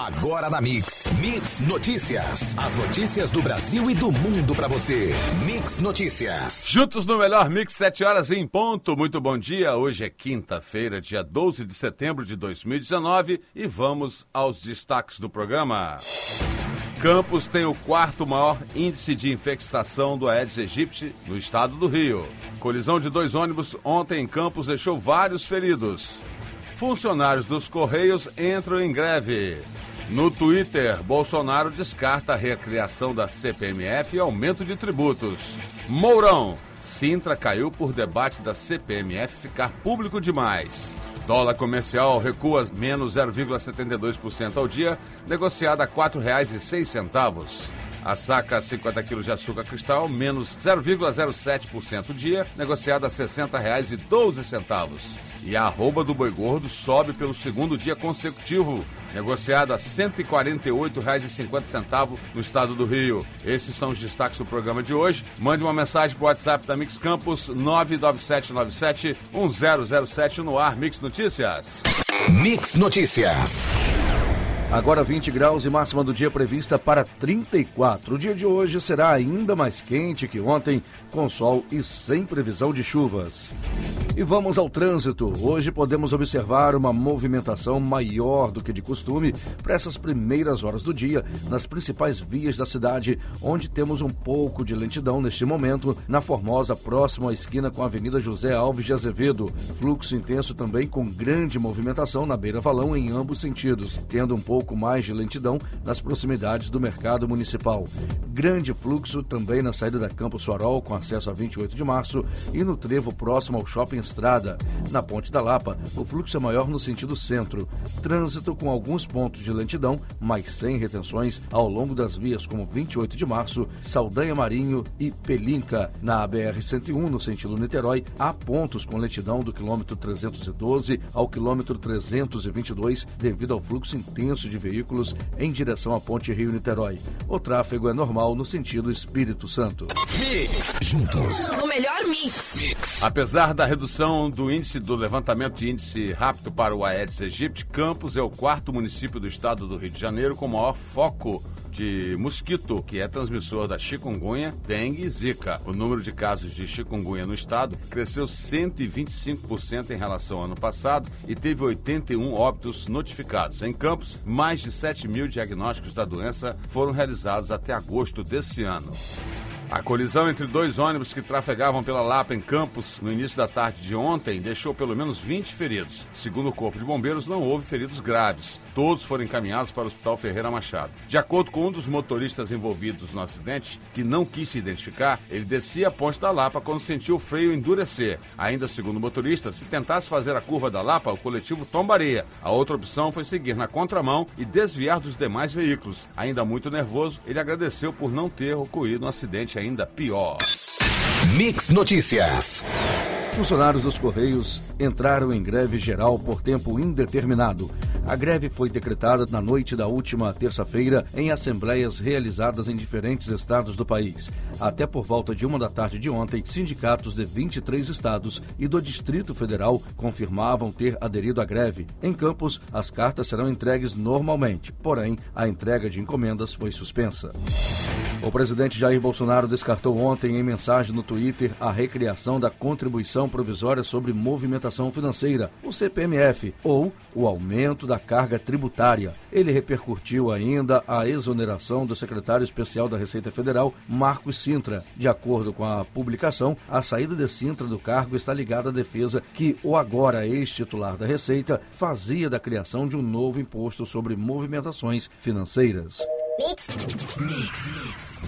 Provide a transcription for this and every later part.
Agora na Mix. Mix Notícias. As notícias do Brasil e do mundo para você. Mix Notícias. Juntos no melhor Mix, 7 horas em ponto. Muito bom dia. Hoje é quinta-feira, dia 12 de setembro de 2019 e vamos aos destaques do programa. Campos tem o quarto maior índice de infectação do Aedes aegypti no estado do Rio. Colisão de dois ônibus ontem em Campos deixou vários feridos. Funcionários dos Correios entram em greve. No Twitter, Bolsonaro descarta a recriação da CPMF e aumento de tributos. Mourão, Sintra caiu por debate da CPMF ficar público demais. Dólar comercial recua menos 0,72% ao dia, negociada a R$ 4,06. A saca 50 quilos de açúcar cristal, menos 0,07% dia, negociada a R$ 60,12. E a arroba do boi gordo sobe pelo segundo dia consecutivo, negociado a R$ 148,50 no estado do Rio. Esses são os destaques do programa de hoje. Mande uma mensagem para o WhatsApp da Mix Campus 997971007 no ar Mix Notícias. Mix Notícias. Agora 20 graus e máxima do dia prevista para 34. O dia de hoje será ainda mais quente que ontem, com sol e sem previsão de chuvas. E vamos ao trânsito. Hoje podemos observar uma movimentação maior do que de costume para essas primeiras horas do dia nas principais vias da cidade, onde temos um pouco de lentidão neste momento na Formosa, próximo à esquina com a Avenida José Alves de Azevedo. Fluxo intenso também com grande movimentação na Beira Valão em ambos sentidos, tendo um pouco mais de lentidão nas proximidades do mercado municipal. Grande fluxo também na saída da Campos Suarol com acesso a 28 de março e no trevo próximo ao Shopping Estrada. Na Ponte da Lapa, o fluxo é maior no sentido centro. Trânsito com alguns pontos de lentidão, mas sem retenções ao longo das vias como 28 de março, Saldanha Marinho e Pelinca. Na BR-101, no sentido Niterói, há pontos com lentidão do quilômetro 312 ao quilômetro 322 devido ao fluxo intenso de veículos em direção à Ponte Rio-Niterói. O tráfego é normal no sentido Espírito Santo. Mix. Juntos. O melhor mix. Mix. Apesar da redução do índice do levantamento de índice rápido para o Aedes aegypti, Campos é o quarto município do estado do Rio de Janeiro com maior foco de mosquito, que é transmissor da chikungunya, dengue e zika. O número de casos de chikungunya no estado cresceu 125% em relação ao ano passado e teve 81 óbitos notificados. Em Campos, mais de 7 mil diagnósticos da doença foram realizados até agosto desse ano. A colisão entre dois ônibus que trafegavam pela Lapa em Campos no início da tarde de ontem deixou pelo menos 20 feridos. Segundo o Corpo de Bombeiros, não houve feridos graves. Todos foram encaminhados para o Hospital Ferreira Machado. De acordo com um dos motoristas envolvidos no acidente, que não quis se identificar, ele descia a ponte da Lapa quando sentiu o freio endurecer. Ainda segundo o motorista, se tentasse fazer a curva da Lapa, o coletivo tombaria. A outra opção foi seguir na contramão e desviar dos demais veículos. Ainda muito nervoso, ele agradeceu por não ter ocorrido um acidente ainda pior. Mix Notícias. Funcionários dos Correios entraram em greve geral por tempo indeterminado. A greve foi decretada na noite da última terça-feira em assembleias realizadas em diferentes estados do país. Até por volta de uma da tarde de ontem, sindicatos de 23 estados e do Distrito Federal confirmavam ter aderido à greve. Em Campos, as cartas serão entregues normalmente, porém, a entrega de encomendas foi suspensa. O presidente Jair Bolsonaro descartou ontem em mensagem no Twitter a recriação da contribuição provisória sobre movimentação financeira, o CPMF, ou o aumento da carga tributária. Ele repercutiu ainda a exoneração do secretário especial da Receita Federal, Marcos Sintra. De acordo com a publicação, a saída de Sintra do cargo está ligada à defesa que o agora ex-titular da Receita fazia da criação de um novo imposto sobre movimentações financeiras.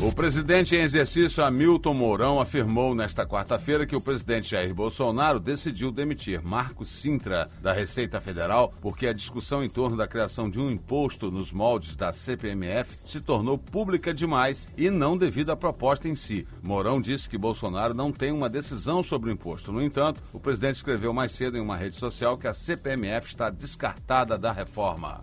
O presidente em exercício Hamilton Mourão afirmou nesta quarta-feira que o presidente Jair Bolsonaro decidiu demitir Marcos Sintra da Receita Federal porque a discussão em torno da criação de um imposto nos moldes da CPMF se tornou pública demais e não devido à proposta em si. Mourão disse que Bolsonaro não tem uma decisão sobre o imposto. No entanto, o presidente escreveu mais cedo em uma rede social que a CPMF está descartada da reforma.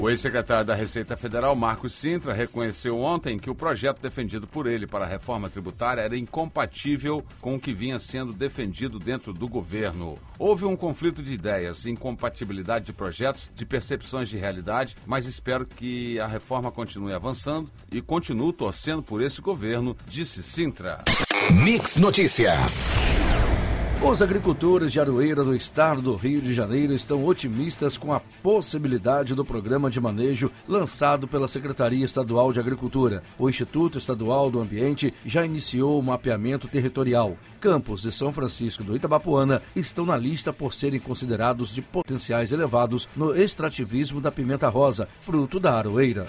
O ex-secretário da Receita Federal, Marcos Sintra, reconheceu ontem que o projeto defendido por ele para a reforma tributária era incompatível com o que vinha sendo defendido dentro do governo. Houve um conflito de ideias, incompatibilidade de projetos, de percepções de realidade, mas espero que a reforma continue avançando e continuo torcendo por esse governo, disse Sintra. Mix Notícias. Os agricultores de Aroeira do estado do Rio de Janeiro estão otimistas com a possibilidade do programa de manejo lançado pela Secretaria Estadual de Agricultura. O Instituto Estadual do Ambiente já iniciou o mapeamento territorial. Campos de São Francisco do Itabapuana estão na lista por serem considerados de potenciais elevados no extrativismo da pimenta rosa, fruto da aroeira.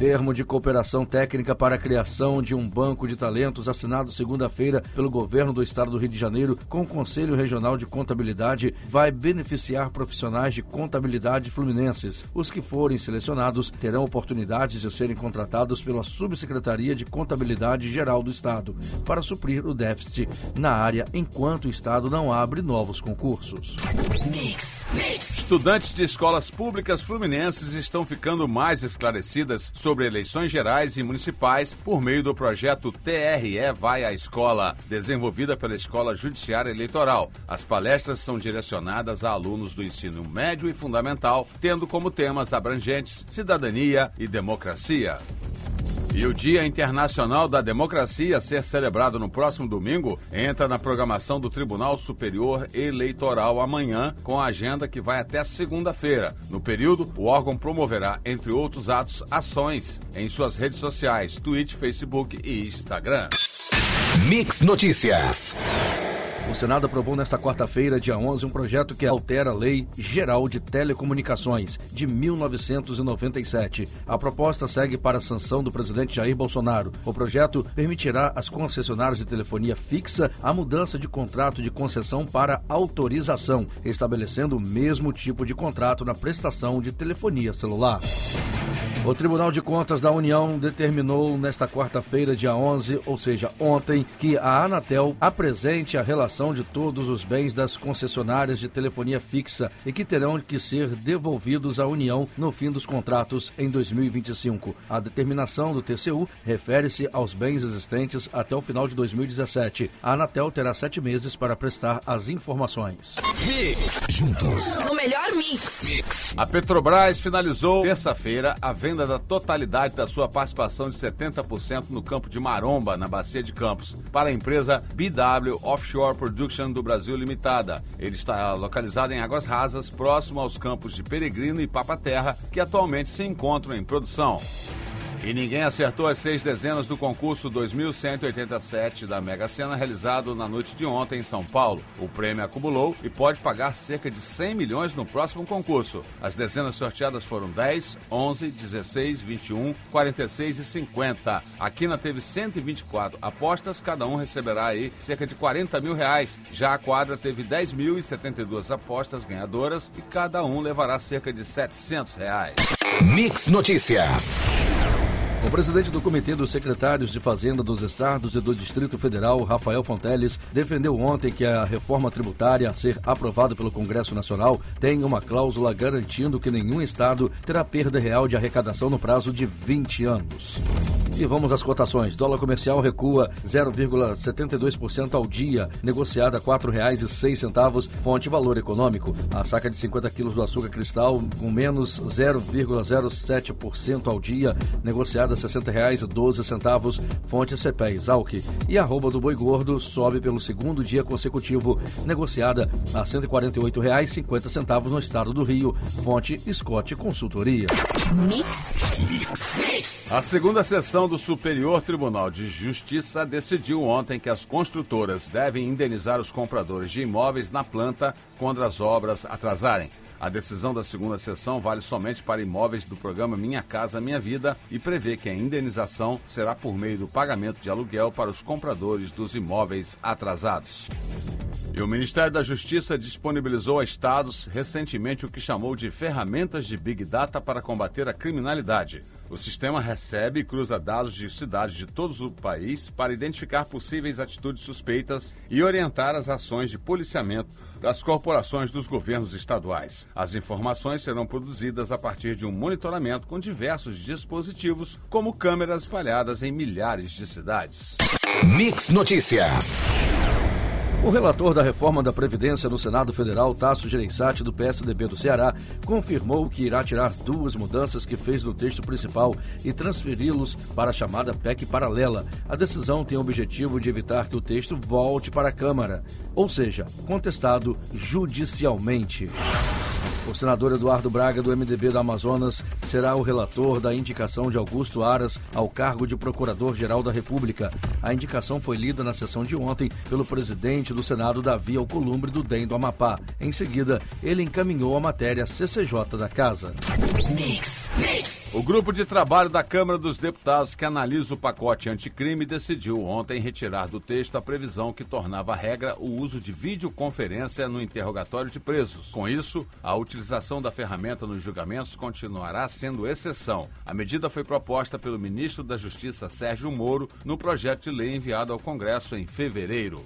Termo de cooperação técnica para a criação de um banco de talentos assinado segunda-feira pelo governo do estado do Rio de Janeiro com o Conselho Regional de Contabilidade vai beneficiar profissionais de contabilidade fluminenses. Os que forem selecionados terão oportunidades de serem contratados pela Subsecretaria de Contabilidade Geral do Estado para suprir o déficit na área enquanto o estado não abre novos concursos. Mix, mix. Estudantes de escolas públicas fluminenses estão ficando mais esclarecidas sobre sobre eleições gerais e municipais por meio do projeto TRE Vai à Escola, desenvolvida pela Escola Judiciária Eleitoral. As palestras são direcionadas a alunos do ensino médio e fundamental, tendo como temas abrangentes cidadania e democracia. E o Dia Internacional da Democracia, a ser celebrado no próximo domingo, entra na programação do Tribunal Superior Eleitoral amanhã, com a agenda que vai até segunda-feira. No período, o órgão promoverá, entre outros atos, ações em suas redes sociais, Twitter, Facebook e Instagram. Mix Notícias. O Senado aprovou nesta quarta-feira, dia 11, um projeto que altera a Lei Geral de Telecomunicações de 1997. A proposta segue para a sanção do presidente Jair Bolsonaro. O projeto permitirá às concessionárias de telefonia fixa a mudança de contrato de concessão para autorização, estabelecendo o mesmo tipo de contrato na prestação de telefonia celular. O Tribunal de Contas da União determinou nesta quarta-feira, dia 11, ou seja, ontem, que a Anatel apresente a relação de todos os bens das concessionárias de telefonia fixa e que terão que ser devolvidos à União no fim dos contratos em 2025. A determinação do TCU refere-se aos bens existentes até o final de 2017. A Anatel terá sete meses para prestar as informações. Juntos. O melhor mix. mix. A Petrobras finalizou terça-feira a venda venda da totalidade da sua participação de 70% no campo de Maromba, na Bacia de Campos, para a empresa BW Offshore Production do Brasil Limitada. Ele está localizado em águas rasas, próximo aos campos de Peregrino e Papa Terra, que atualmente se encontram em produção. E ninguém acertou as seis dezenas do concurso 2187 da Mega Sena realizado na noite de ontem em São Paulo. O prêmio acumulou e pode pagar cerca de 100 milhões no próximo concurso. As dezenas sorteadas foram 10, 11, 16, 21, 46 e 50. A Quina teve 124 apostas, cada um receberá aí cerca de 40 mil reais. Já a quadra teve 10 mil e 72 apostas ganhadoras e cada um levará cerca de 700 reais. Mix Notícias. O presidente do Comitê dos Secretários de Fazenda dos Estados e do Distrito Federal, Rafael Fonteles, defendeu ontem que a reforma tributária a ser aprovada pelo Congresso Nacional tem uma cláusula garantindo que nenhum estado terá perda real de arrecadação no prazo de 20 anos. E vamos às cotações. Dólar comercial recua 0,72% ao dia, negociada a R$ 4,06, fonte valor econômico. A saca de 50 quilos do açúcar cristal com menos 0,07% ao dia, negociada a R$ 60,12, fonte CPE Exalc. E a arroba do boi gordo sobe pelo segundo dia consecutivo, negociada a R$ 148,50 no estado do Rio, fonte Scott Consultoria. Mix. Mix. Mix. A segunda sessão do Superior Tribunal de Justiça decidiu ontem que as construtoras devem indenizar os compradores de imóveis na planta quando as obras atrasarem. A decisão da segunda sessão vale somente para imóveis do programa Minha Casa Minha Vida e prevê que a indenização será por meio do pagamento de aluguel para os compradores dos imóveis atrasados. E o Ministério da Justiça disponibilizou a estados recentemente o que chamou de ferramentas de Big Data para combater a criminalidade. O sistema recebe e cruza dados de cidades de todo o país para identificar possíveis atitudes suspeitas e orientar as ações de policiamento das corporações dos governos estaduais. As informações serão produzidas a partir de um monitoramento com diversos dispositivos, como câmeras espalhadas em milhares de cidades. Mix Notícias. O relator da reforma da Previdência no Senado Federal, Tasso Gereissati, do PSDB do Ceará, confirmou que irá tirar duas mudanças que fez no texto principal e transferi-los para a chamada PEC paralela. A decisão tem o objetivo de evitar que o texto volte para a Câmara, ou seja, contestado judicialmente. O senador Eduardo Braga, do MDB do Amazonas, será o relator da indicação de Augusto Aras ao cargo de Procurador-Geral da República. A indicação foi lida na sessão de ontem pelo presidente do Senado, Davi Alcolumbre, do DEM do Amapá. Em seguida, ele encaminhou a matéria CCJ da Casa. Mix, mix. O grupo de trabalho da Câmara dos Deputados que analisa o pacote anticrime decidiu ontem retirar do texto a previsão que tornava regra o uso de videoconferência no interrogatório de presos. Com isso, a utilização da ferramenta nos julgamentos continuará sendo exceção. A medida foi proposta pelo ministro da Justiça Sérgio Moro no projeto de lei enviado ao Congresso em fevereiro.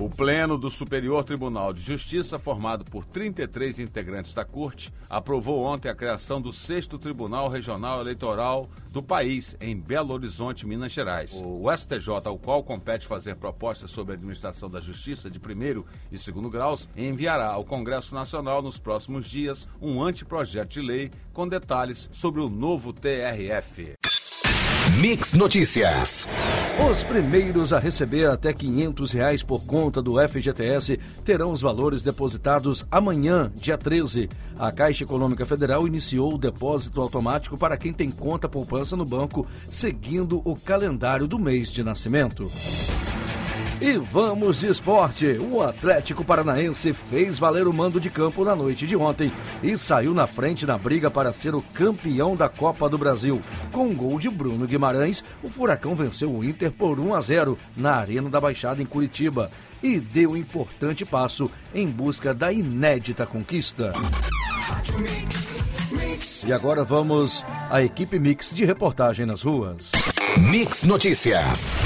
O Pleno do Superior Tribunal de Justiça, formado por 33 integrantes da Corte, aprovou ontem a criação do sexto Tribunal Regional Eleitoral do país, em Belo Horizonte, Minas Gerais. O STJ, ao qual compete fazer propostas sobre a administração da justiça de primeiro e segundo graus, enviará ao Congresso Nacional nos próximos dias um anteprojeto de lei com detalhes sobre o novo TRF. Mix Notícias. Os primeiros a receber até 500 reais por conta do FGTS terão os valores depositados amanhã, dia 13. A Caixa Econômica Federal iniciou o depósito automático para quem tem conta poupança no banco, seguindo o calendário do mês de nascimento. E vamos de esporte. O Atlético Paranaense fez valer o mando de campo na noite de ontem e saiu na frente na briga para ser o campeão da Copa do Brasil. Com um gol de Bruno Guimarães, o Furacão venceu o Inter por 1 a 0 na Arena da Baixada em Curitiba e deu um importante passo em busca da inédita conquista. E agora vamos à equipe Mix de reportagem nas ruas. Mix Notícias.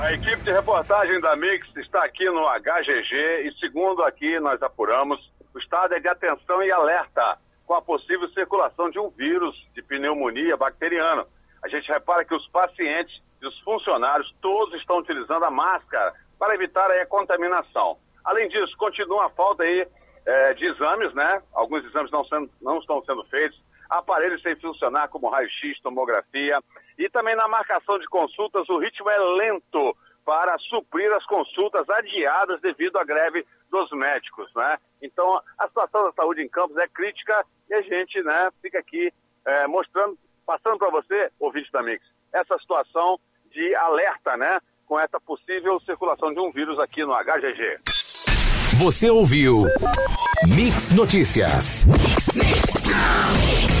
A equipe de reportagem da Mix está aqui no HGG e, segundo aqui nós apuramos, o estado é de atenção e alerta com a possível circulação de um vírus de pneumonia bacteriana. A gente repara que os pacientes e os funcionários todos estão utilizando a máscara para evitar a contaminação. Além disso, continua a falta aí é, de exames, né? Alguns exames não, sendo, não estão sendo feitos, aparelhos sem funcionar, como raio-x, tomografia. E também na marcação de consultas, o ritmo é lento para suprir as consultas adiadas devido à greve dos médicos, né? Então, a situação da saúde em Campos é crítica e a gente, né, fica aqui é, mostrando, passando para você, ouvinte da Mix, essa situação de alerta, né, com essa possível circulação de um vírus aqui no HGG. Você ouviu Mix Notícias. Mix, mix.